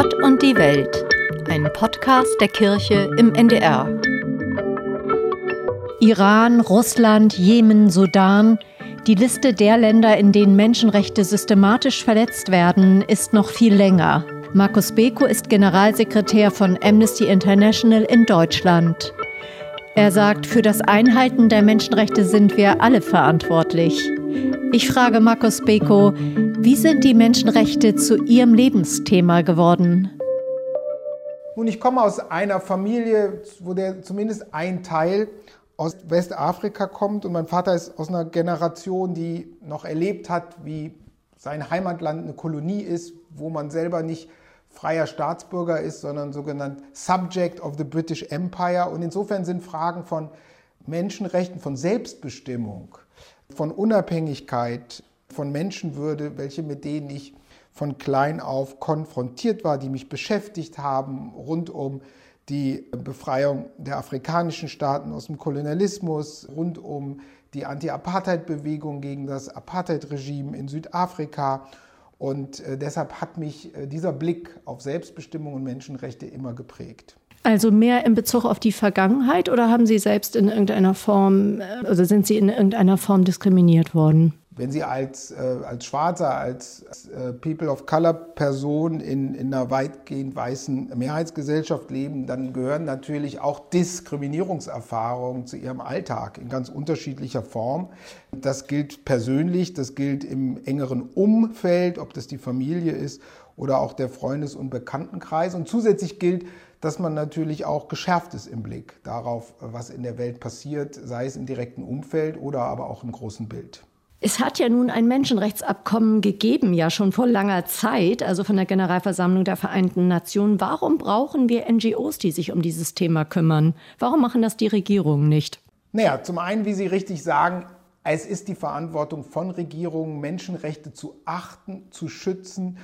Gott und die Welt, ein Podcast der Kirche im NDR. Iran, Russland, Jemen, Sudan. Die Liste der Länder, in denen Menschenrechte systematisch verletzt werden, ist noch viel länger. Markus Beko ist Generalsekretär von Amnesty International in Deutschland. Er sagt, für das Einhalten der Menschenrechte sind wir alle verantwortlich. Ich frage Markus Beko, wie sind die Menschenrechte zu Ihrem Lebensthema geworden? Nun, ich komme aus einer Familie, wo der zumindest ein Teil aus Westafrika kommt und mein Vater ist aus einer Generation, die noch erlebt hat, wie sein Heimatland eine Kolonie ist, wo man selber nicht freier Staatsbürger ist, sondern sogenannt Subject of the British Empire. Und insofern sind Fragen von Menschenrechten, von Selbstbestimmung, von Unabhängigkeit, von Menschenwürde, welche mit denen ich von klein auf konfrontiert war, die mich beschäftigt haben, rund um die Befreiung der afrikanischen Staaten aus dem Kolonialismus, rund um die Anti-Apartheid-Bewegung gegen das Apartheid-Regime in Südafrika und äh, deshalb hat mich äh, dieser Blick auf Selbstbestimmung und Menschenrechte immer geprägt. Also mehr in Bezug auf die Vergangenheit oder haben Sie selbst in irgendeiner Form, oder sind Sie in irgendeiner Form diskriminiert worden? Wenn Sie als, äh, als Schwarzer, als, als äh, People of Color Person in, in einer weitgehend weißen Mehrheitsgesellschaft leben, dann gehören natürlich auch Diskriminierungserfahrungen zu Ihrem Alltag in ganz unterschiedlicher Form. Das gilt persönlich, das gilt im engeren Umfeld, ob das die Familie ist oder auch der Freundes- und Bekanntenkreis. Und zusätzlich gilt, dass man natürlich auch geschärft ist im Blick darauf, was in der Welt passiert, sei es im direkten Umfeld oder aber auch im großen Bild. Es hat ja nun ein Menschenrechtsabkommen gegeben, ja schon vor langer Zeit, also von der Generalversammlung der Vereinten Nationen. Warum brauchen wir NGOs, die sich um dieses Thema kümmern? Warum machen das die Regierungen nicht? Naja, zum einen, wie Sie richtig sagen, es ist die Verantwortung von Regierungen, Menschenrechte zu achten, zu schützen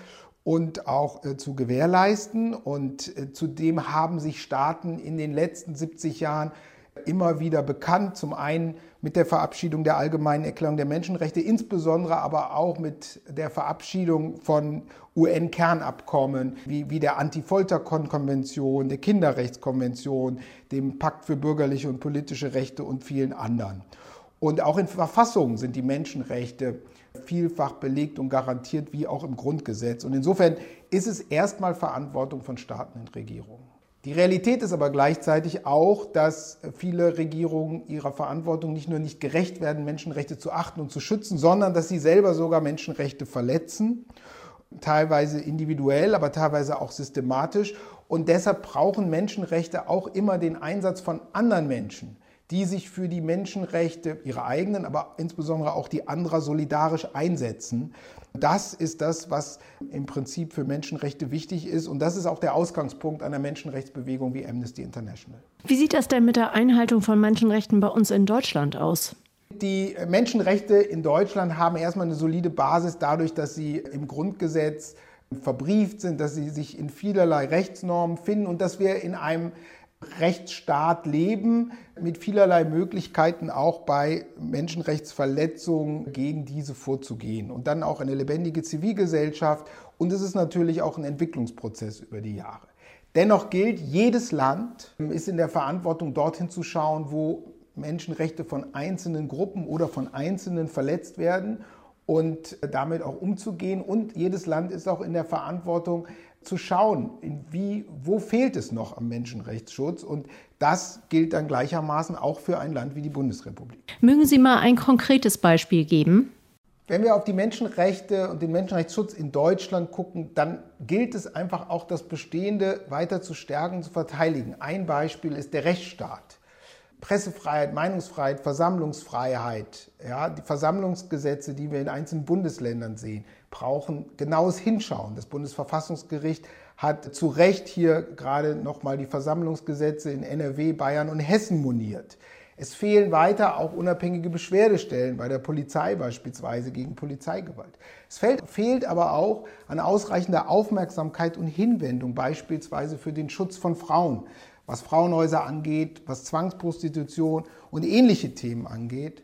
und auch äh, zu gewährleisten. Und äh, zudem haben sich Staaten in den letzten 70 Jahren immer wieder bekannt. Zum einen mit der Verabschiedung der Allgemeinen Erklärung der Menschenrechte, insbesondere aber auch mit der Verabschiedung von UN-Kernabkommen wie, wie der Anti-Folter-Konvention, der Kinderrechtskonvention, dem Pakt für bürgerliche und politische Rechte und vielen anderen. Und auch in Verfassungen sind die Menschenrechte vielfach belegt und garantiert, wie auch im Grundgesetz. Und insofern ist es erstmal Verantwortung von Staaten und Regierungen. Die Realität ist aber gleichzeitig auch, dass viele Regierungen ihrer Verantwortung nicht nur nicht gerecht werden, Menschenrechte zu achten und zu schützen, sondern dass sie selber sogar Menschenrechte verletzen, teilweise individuell, aber teilweise auch systematisch. Und deshalb brauchen Menschenrechte auch immer den Einsatz von anderen Menschen, die sich für die Menschenrechte, ihre eigenen, aber insbesondere auch die anderer solidarisch einsetzen. Das ist das, was im Prinzip für Menschenrechte wichtig ist. Und das ist auch der Ausgangspunkt einer Menschenrechtsbewegung wie Amnesty International. Wie sieht das denn mit der Einhaltung von Menschenrechten bei uns in Deutschland aus? Die Menschenrechte in Deutschland haben erstmal eine solide Basis dadurch, dass sie im Grundgesetz verbrieft sind, dass sie sich in vielerlei Rechtsnormen finden und dass wir in einem Rechtsstaat leben, mit vielerlei Möglichkeiten auch bei Menschenrechtsverletzungen gegen diese vorzugehen. Und dann auch eine lebendige Zivilgesellschaft. Und es ist natürlich auch ein Entwicklungsprozess über die Jahre. Dennoch gilt, jedes Land ist in der Verantwortung, dorthin zu schauen, wo Menschenrechte von einzelnen Gruppen oder von Einzelnen verletzt werden und damit auch umzugehen. Und jedes Land ist auch in der Verantwortung, zu schauen, wie, wo fehlt es noch am Menschenrechtsschutz. Und das gilt dann gleichermaßen auch für ein Land wie die Bundesrepublik. Mögen Sie mal ein konkretes Beispiel geben? Wenn wir auf die Menschenrechte und den Menschenrechtsschutz in Deutschland gucken, dann gilt es einfach auch, das Bestehende weiter zu stärken, zu verteidigen. Ein Beispiel ist der Rechtsstaat. Pressefreiheit, Meinungsfreiheit, Versammlungsfreiheit, ja, die Versammlungsgesetze, die wir in einzelnen Bundesländern sehen, brauchen genaues Hinschauen. Das Bundesverfassungsgericht hat zu Recht hier gerade nochmal die Versammlungsgesetze in NRW, Bayern und Hessen moniert. Es fehlen weiter auch unabhängige Beschwerdestellen bei der Polizei beispielsweise gegen Polizeigewalt. Es fehlt, fehlt aber auch an ausreichender Aufmerksamkeit und Hinwendung beispielsweise für den Schutz von Frauen was Frauenhäuser angeht, was Zwangsprostitution und ähnliche Themen angeht.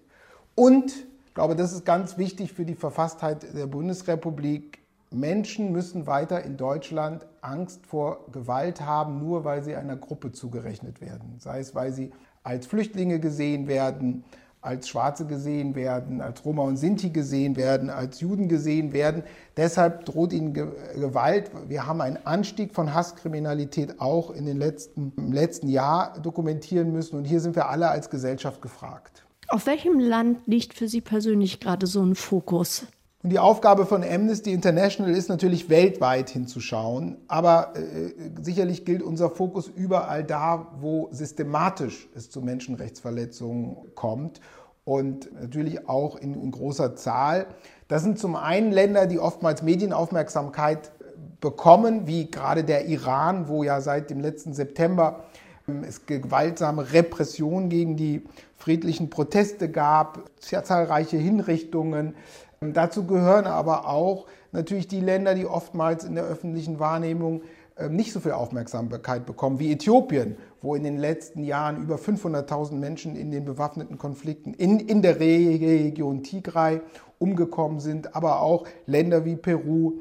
Und ich glaube, das ist ganz wichtig für die Verfasstheit der Bundesrepublik. Menschen müssen weiter in Deutschland Angst vor Gewalt haben, nur weil sie einer Gruppe zugerechnet werden. Sei es, weil sie als Flüchtlinge gesehen werden, als Schwarze gesehen werden, als Roma und Sinti gesehen werden, als Juden gesehen werden. Deshalb droht ihnen Gewalt. Wir haben einen Anstieg von Hasskriminalität auch in den letzten, im letzten Jahr dokumentieren müssen. Und hier sind wir alle als Gesellschaft gefragt. Auf welchem Land liegt für Sie persönlich gerade so ein Fokus? Und die Aufgabe von Amnesty International ist natürlich weltweit hinzuschauen, aber äh, sicherlich gilt unser Fokus überall da, wo systematisch es zu Menschenrechtsverletzungen kommt und natürlich auch in, in großer Zahl. Das sind zum einen Länder, die oftmals Medienaufmerksamkeit bekommen, wie gerade der Iran, wo ja seit dem letzten September ähm, es gewaltsame Repressionen gegen die friedlichen Proteste gab, zahlreiche Hinrichtungen, Dazu gehören aber auch natürlich die Länder, die oftmals in der öffentlichen Wahrnehmung ähm, nicht so viel Aufmerksamkeit bekommen wie Äthiopien, wo in den letzten Jahren über 500.000 Menschen in den bewaffneten Konflikten in, in der Region Tigray umgekommen sind, aber auch Länder wie Peru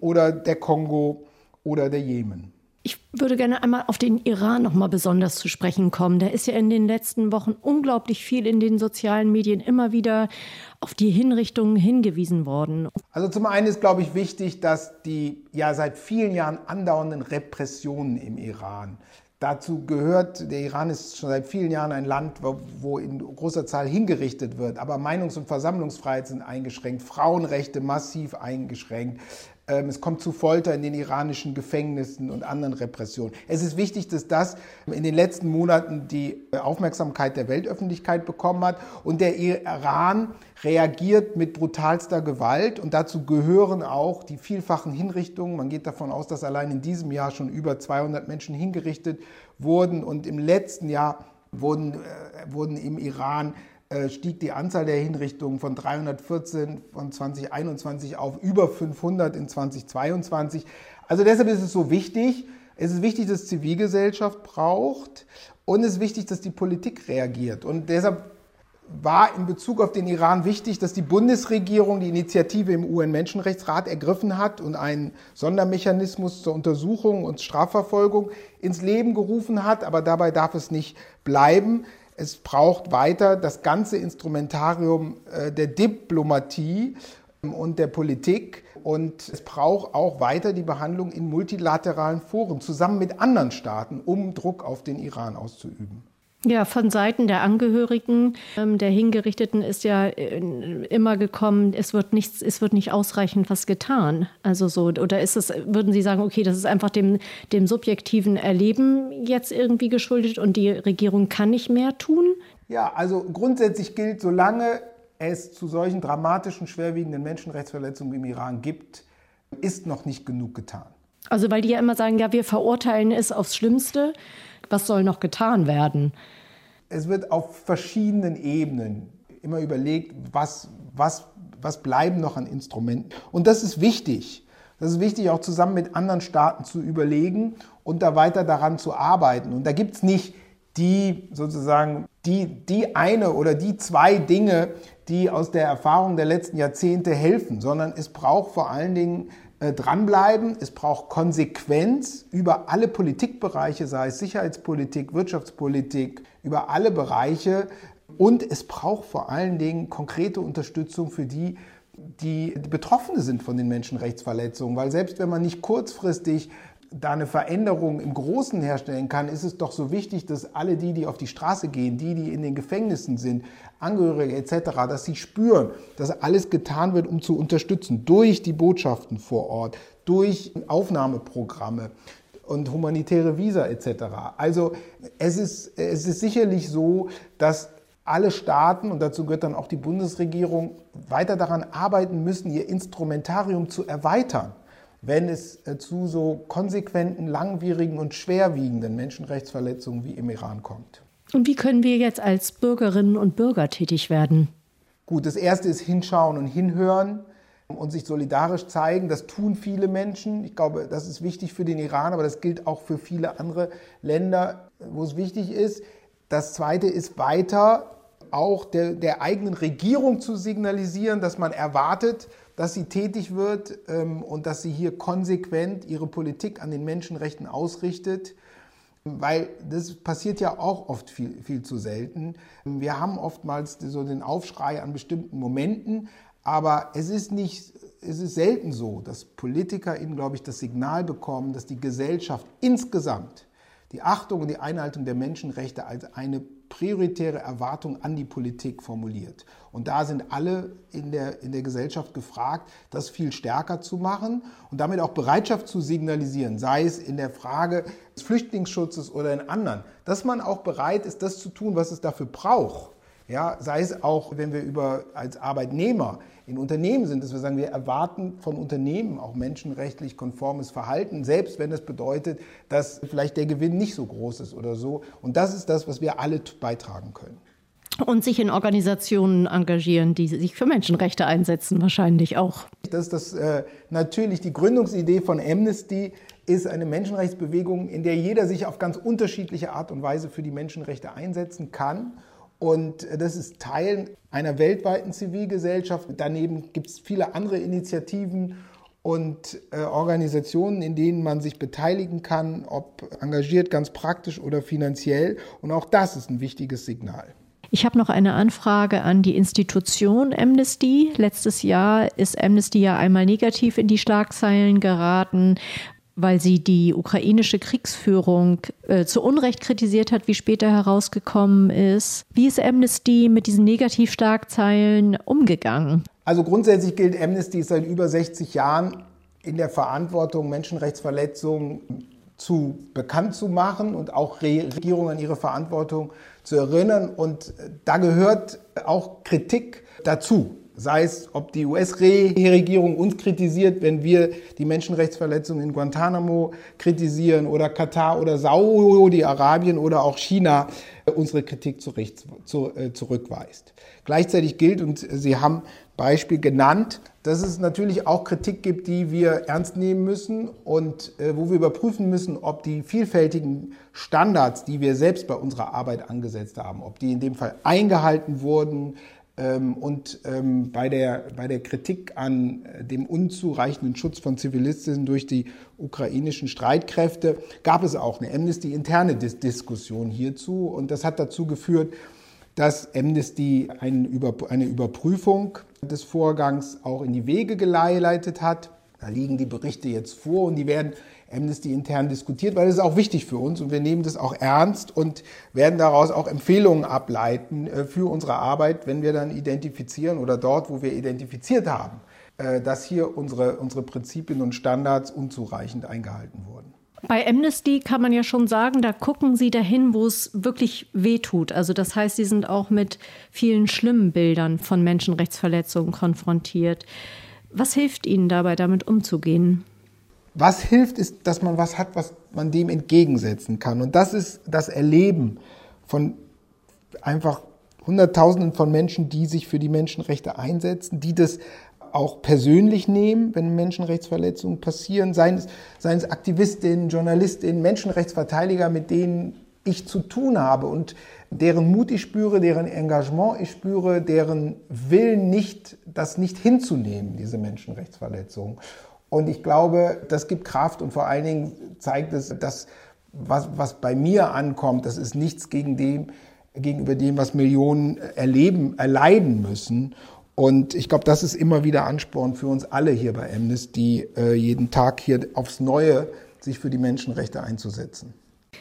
oder der Kongo oder der Jemen. Ich würde gerne einmal auf den Iran noch mal besonders zu sprechen kommen. Da ist ja in den letzten Wochen unglaublich viel in den sozialen Medien immer wieder auf die Hinrichtungen hingewiesen worden. Also zum einen ist, glaube ich, wichtig, dass die ja seit vielen Jahren andauernden Repressionen im Iran Dazu gehört, der Iran ist schon seit vielen Jahren ein Land, wo in großer Zahl hingerichtet wird, aber Meinungs- und Versammlungsfreiheit sind eingeschränkt, Frauenrechte massiv eingeschränkt. Ähm, es kommt zu Folter in den iranischen Gefängnissen und anderen Repressionen. Es ist wichtig, dass das in den letzten Monaten die Aufmerksamkeit der Weltöffentlichkeit bekommen hat. Und der Iran reagiert mit brutalster Gewalt. Und dazu gehören auch die vielfachen Hinrichtungen. Man geht davon aus, dass allein in diesem Jahr schon über 200 Menschen hingerichtet wurden. Und im letzten Jahr wurden, äh, wurden im Iran äh, stieg die Anzahl der Hinrichtungen von 314 von 2021 auf über 500 in 2022. Also deshalb ist es so wichtig. Es ist wichtig, dass Zivilgesellschaft braucht und es ist wichtig, dass die Politik reagiert. Und deshalb war in Bezug auf den Iran wichtig, dass die Bundesregierung die Initiative im UN-Menschenrechtsrat ergriffen hat und einen Sondermechanismus zur Untersuchung und Strafverfolgung ins Leben gerufen hat. Aber dabei darf es nicht bleiben. Es braucht weiter das ganze Instrumentarium äh, der Diplomatie ähm, und der Politik. Und es braucht auch weiter die Behandlung in multilateralen Foren zusammen mit anderen Staaten, um Druck auf den Iran auszuüben. Ja, von Seiten der Angehörigen ähm, der Hingerichteten ist ja äh, immer gekommen, es wird nichts, es wird nicht ausreichend was getan. Also so, oder ist es, würden Sie sagen, okay, das ist einfach dem, dem subjektiven Erleben jetzt irgendwie geschuldet und die Regierung kann nicht mehr tun? Ja, also grundsätzlich gilt, solange es zu solchen dramatischen, schwerwiegenden Menschenrechtsverletzungen im Iran gibt, ist noch nicht genug getan. Also weil die ja immer sagen, ja, wir verurteilen es aufs Schlimmste was soll noch getan werden? Es wird auf verschiedenen Ebenen immer überlegt, was, was, was bleiben noch an Instrumenten. Und das ist wichtig. Das ist wichtig, auch zusammen mit anderen Staaten zu überlegen und da weiter daran zu arbeiten. Und da gibt es nicht die sozusagen die, die eine oder die zwei Dinge, die aus der Erfahrung der letzten Jahrzehnte helfen, sondern es braucht vor allen Dingen äh, dranbleiben. Es braucht Konsequenz über alle Politikbereiche, sei es Sicherheitspolitik, Wirtschaftspolitik, über alle Bereiche. Und es braucht vor allen Dingen konkrete Unterstützung für die, die Betroffene sind von den Menschenrechtsverletzungen. Weil selbst wenn man nicht kurzfristig da eine Veränderung im Großen herstellen kann, ist es doch so wichtig, dass alle die, die auf die Straße gehen, die, die in den Gefängnissen sind, Angehörige etc., dass sie spüren, dass alles getan wird, um zu unterstützen, durch die Botschaften vor Ort, durch Aufnahmeprogramme und humanitäre Visa etc. Also es ist, es ist sicherlich so, dass alle Staaten, und dazu gehört dann auch die Bundesregierung, weiter daran arbeiten müssen, ihr Instrumentarium zu erweitern wenn es äh, zu so konsequenten, langwierigen und schwerwiegenden Menschenrechtsverletzungen wie im Iran kommt. Und wie können wir jetzt als Bürgerinnen und Bürger tätig werden? Gut, das Erste ist hinschauen und hinhören und sich solidarisch zeigen. Das tun viele Menschen. Ich glaube, das ist wichtig für den Iran, aber das gilt auch für viele andere Länder, wo es wichtig ist. Das Zweite ist weiter auch der, der eigenen Regierung zu signalisieren, dass man erwartet, dass sie tätig wird ähm, und dass sie hier konsequent ihre Politik an den Menschenrechten ausrichtet weil das passiert ja auch oft viel, viel zu selten. Wir haben oftmals so den Aufschrei an bestimmten Momenten, aber es ist nicht, es ist selten so, dass PolitikerInnen, glaube ich, das Signal bekommen, dass die Gesellschaft insgesamt die Achtung und die Einhaltung der Menschenrechte als eine prioritäre Erwartung an die Politik formuliert. Und da sind alle in der, in der Gesellschaft gefragt, das viel stärker zu machen und damit auch Bereitschaft zu signalisieren, sei es in der Frage des Flüchtlingsschutzes oder in anderen, dass man auch bereit ist, das zu tun, was es dafür braucht. Ja, sei es auch, wenn wir über als Arbeitnehmer in Unternehmen sind, dass wir sagen, wir erwarten von Unternehmen auch menschenrechtlich konformes Verhalten, selbst wenn es bedeutet, dass vielleicht der Gewinn nicht so groß ist oder so. Und das ist das, was wir alle beitragen können. Und sich in Organisationen engagieren, die sich für Menschenrechte einsetzen, wahrscheinlich auch. Das ist das, äh, natürlich die Gründungsidee von Amnesty ist eine Menschenrechtsbewegung, in der jeder sich auf ganz unterschiedliche Art und Weise für die Menschenrechte einsetzen kann. Und das ist Teil einer weltweiten Zivilgesellschaft. Daneben gibt es viele andere Initiativen und äh, Organisationen, in denen man sich beteiligen kann, ob engagiert, ganz praktisch oder finanziell. Und auch das ist ein wichtiges Signal. Ich habe noch eine Anfrage an die Institution Amnesty. Letztes Jahr ist Amnesty ja einmal negativ in die Schlagzeilen geraten, weil sie die ukrainische Kriegsführung äh, zu Unrecht kritisiert hat, wie später herausgekommen ist. Wie ist Amnesty mit diesen Negativschlagzeilen umgegangen? Also grundsätzlich gilt Amnesty seit über 60 Jahren in der Verantwortung, Menschenrechtsverletzungen zu bekannt zu machen und auch Regierungen an ihre Verantwortung zu erinnern. Und da gehört auch Kritik dazu sei es, ob die US-Regierung uns kritisiert, wenn wir die Menschenrechtsverletzungen in Guantanamo kritisieren oder Katar oder Saudi-Arabien oder auch China unsere Kritik äh, zurückweist. Gleichzeitig gilt, und Sie haben Beispiel genannt, dass es natürlich auch Kritik gibt, die wir ernst nehmen müssen und äh, wo wir überprüfen müssen, ob die vielfältigen Standards, die wir selbst bei unserer Arbeit angesetzt haben, ob die in dem Fall eingehalten wurden, und ähm, bei der, bei der Kritik an äh, dem unzureichenden Schutz von Zivilistinnen durch die ukrainischen Streitkräfte gab es auch eine Amnesty-interne Diskussion hierzu. Und das hat dazu geführt, dass Amnesty eine Überprüfung des Vorgangs auch in die Wege geleitet hat. Da liegen die Berichte jetzt vor und die werden Amnesty intern diskutiert, weil es ist auch wichtig für uns und wir nehmen das auch ernst und werden daraus auch Empfehlungen ableiten äh, für unsere Arbeit, wenn wir dann identifizieren oder dort, wo wir identifiziert haben, äh, dass hier unsere, unsere Prinzipien und Standards unzureichend eingehalten wurden. Bei Amnesty kann man ja schon sagen, da gucken Sie dahin, wo es wirklich wehtut. Also das heißt, Sie sind auch mit vielen schlimmen Bildern von Menschenrechtsverletzungen konfrontiert. Was hilft Ihnen dabei, damit umzugehen? Was hilft, ist, dass man was hat, was man dem entgegensetzen kann. Und das ist das Erleben von einfach Hunderttausenden von Menschen, die sich für die Menschenrechte einsetzen, die das auch persönlich nehmen, wenn Menschenrechtsverletzungen passieren, seien es, seien es Aktivistinnen, Journalistinnen, Menschenrechtsverteidiger, mit denen ich zu tun habe und deren Mut ich spüre, deren Engagement ich spüre, deren Willen nicht, das nicht hinzunehmen, diese Menschenrechtsverletzungen. Und ich glaube, das gibt Kraft und vor allen Dingen zeigt es, dass was, was bei mir ankommt, das ist nichts gegen dem, gegenüber dem, was Millionen erleben, erleiden müssen. Und ich glaube, das ist immer wieder Ansporn für uns alle hier bei Amnesty, äh, jeden Tag hier aufs Neue sich für die Menschenrechte einzusetzen.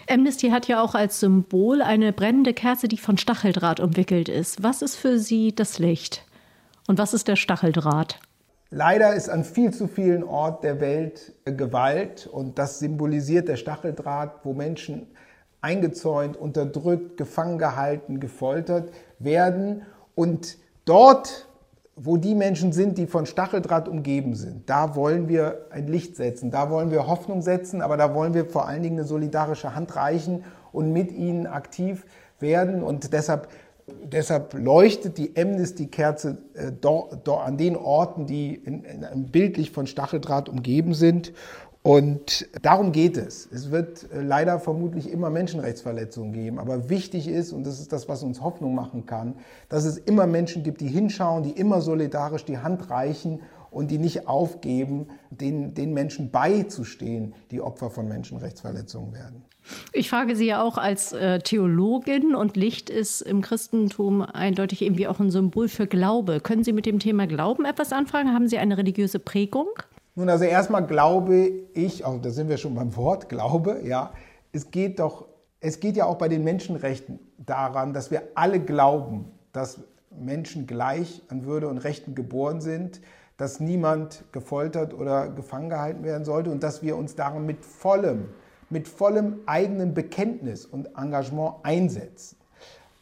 Amnesty hat ja auch als Symbol eine brennende Kerze, die von Stacheldraht umwickelt ist. Was ist für Sie das Licht? Und was ist der Stacheldraht? Leider ist an viel zu vielen Orten der Welt Gewalt und das symbolisiert der Stacheldraht, wo Menschen eingezäunt, unterdrückt, gefangen gehalten, gefoltert werden. Und dort, wo die Menschen sind, die von Stacheldraht umgeben sind, da wollen wir ein Licht setzen, da wollen wir Hoffnung setzen, aber da wollen wir vor allen Dingen eine solidarische Hand reichen und mit ihnen aktiv werden. Und deshalb Deshalb leuchtet die Amnesty-Kerze äh, an den Orten, die in, in, bildlich von Stacheldraht umgeben sind. Und darum geht es. Es wird äh, leider vermutlich immer Menschenrechtsverletzungen geben. Aber wichtig ist, und das ist das, was uns Hoffnung machen kann, dass es immer Menschen gibt, die hinschauen, die immer solidarisch die Hand reichen und die nicht aufgeben, den, den Menschen beizustehen, die Opfer von Menschenrechtsverletzungen werden. Ich frage Sie ja auch als äh, Theologin und Licht ist im Christentum eindeutig irgendwie auch ein Symbol für Glaube. Können Sie mit dem Thema Glauben etwas anfangen? Haben Sie eine religiöse Prägung? Nun, also erstmal glaube ich, auch da sind wir schon beim Wort Glaube, ja, es geht doch, es geht ja auch bei den Menschenrechten daran, dass wir alle glauben, dass Menschen gleich an Würde und Rechten geboren sind, dass niemand gefoltert oder gefangen gehalten werden sollte und dass wir uns daran mit vollem, mit vollem eigenen Bekenntnis und Engagement einsetzen.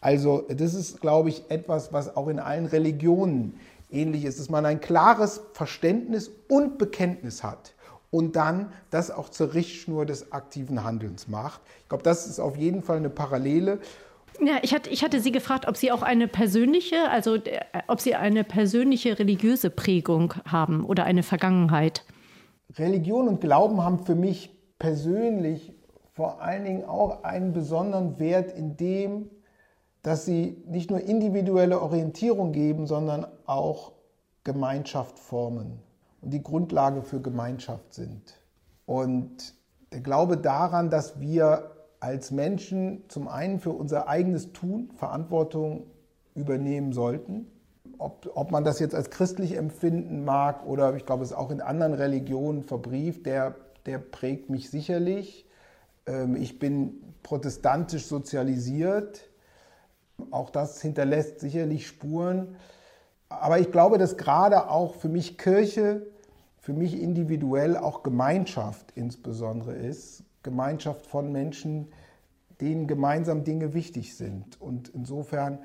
Also das ist, glaube ich, etwas, was auch in allen Religionen ähnlich ist, dass man ein klares Verständnis und Bekenntnis hat und dann das auch zur Richtschnur des aktiven Handelns macht. Ich glaube, das ist auf jeden Fall eine Parallele. Ja, ich hatte, ich hatte Sie gefragt, ob Sie auch eine persönliche, also äh, ob Sie eine persönliche religiöse Prägung haben oder eine Vergangenheit. Religion und Glauben haben für mich persönlich vor allen Dingen auch einen besonderen Wert in dem, dass sie nicht nur individuelle Orientierung geben, sondern auch Gemeinschaft formen und die Grundlage für Gemeinschaft sind. Und der Glaube daran, dass wir als Menschen zum einen für unser eigenes Tun Verantwortung übernehmen sollten. Ob, ob man das jetzt als christlich empfinden mag oder ich glaube, es ist auch in anderen Religionen verbrieft, der, der prägt mich sicherlich. Ähm, ich bin protestantisch sozialisiert. Auch das hinterlässt sicherlich Spuren. Aber ich glaube, dass gerade auch für mich Kirche, für mich individuell auch Gemeinschaft insbesondere ist. Gemeinschaft von Menschen, denen gemeinsam Dinge wichtig sind. Und insofern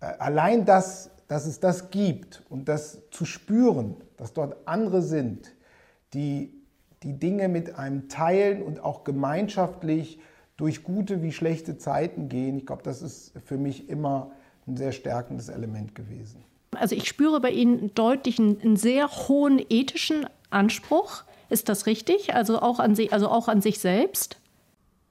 äh, allein das, dass es das gibt und das zu spüren, dass dort andere sind, die die Dinge mit einem teilen und auch gemeinschaftlich durch gute wie schlechte Zeiten gehen, ich glaube, das ist für mich immer ein sehr stärkendes Element gewesen. Also ich spüre bei Ihnen deutlich einen, einen sehr hohen ethischen Anspruch. Ist das richtig? Also auch an, Sie, also auch an sich selbst?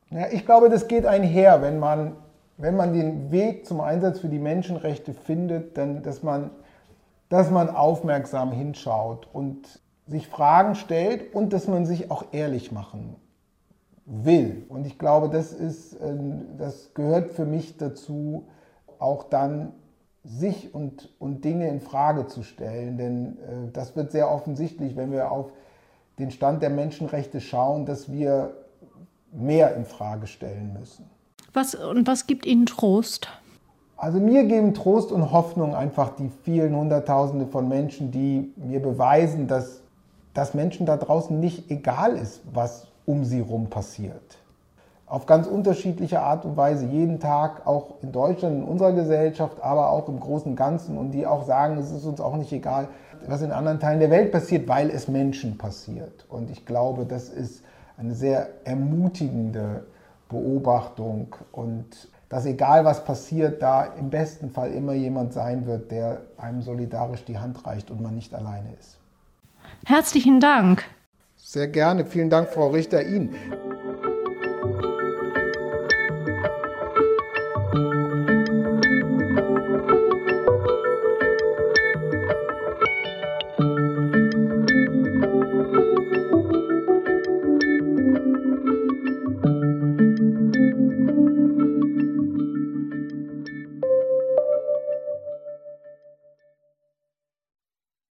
Ja, ich glaube, das geht einher, wenn man, wenn man den Weg zum Einsatz für die Menschenrechte findet, dann, dass, man, dass man aufmerksam hinschaut und sich Fragen stellt und dass man sich auch ehrlich machen will. Und ich glaube, das, ist, ähm, das gehört für mich dazu, auch dann sich und, und Dinge in Frage zu stellen. Denn äh, das wird sehr offensichtlich, wenn wir auf den Stand der Menschenrechte schauen, dass wir mehr in Frage stellen müssen. Was, und was gibt Ihnen Trost? Also mir geben Trost und Hoffnung einfach die vielen Hunderttausende von Menschen, die mir beweisen, dass, dass Menschen da draußen nicht egal ist, was um sie herum passiert. Auf ganz unterschiedliche Art und Weise, jeden Tag, auch in Deutschland, in unserer Gesellschaft, aber auch im Großen und Ganzen. Und die auch sagen, es ist uns auch nicht egal, was in anderen Teilen der Welt passiert, weil es Menschen passiert. Und ich glaube, das ist eine sehr ermutigende Beobachtung und dass egal was passiert, da im besten Fall immer jemand sein wird, der einem solidarisch die Hand reicht und man nicht alleine ist. Herzlichen Dank. Sehr gerne. Vielen Dank, Frau Richter, Ihnen.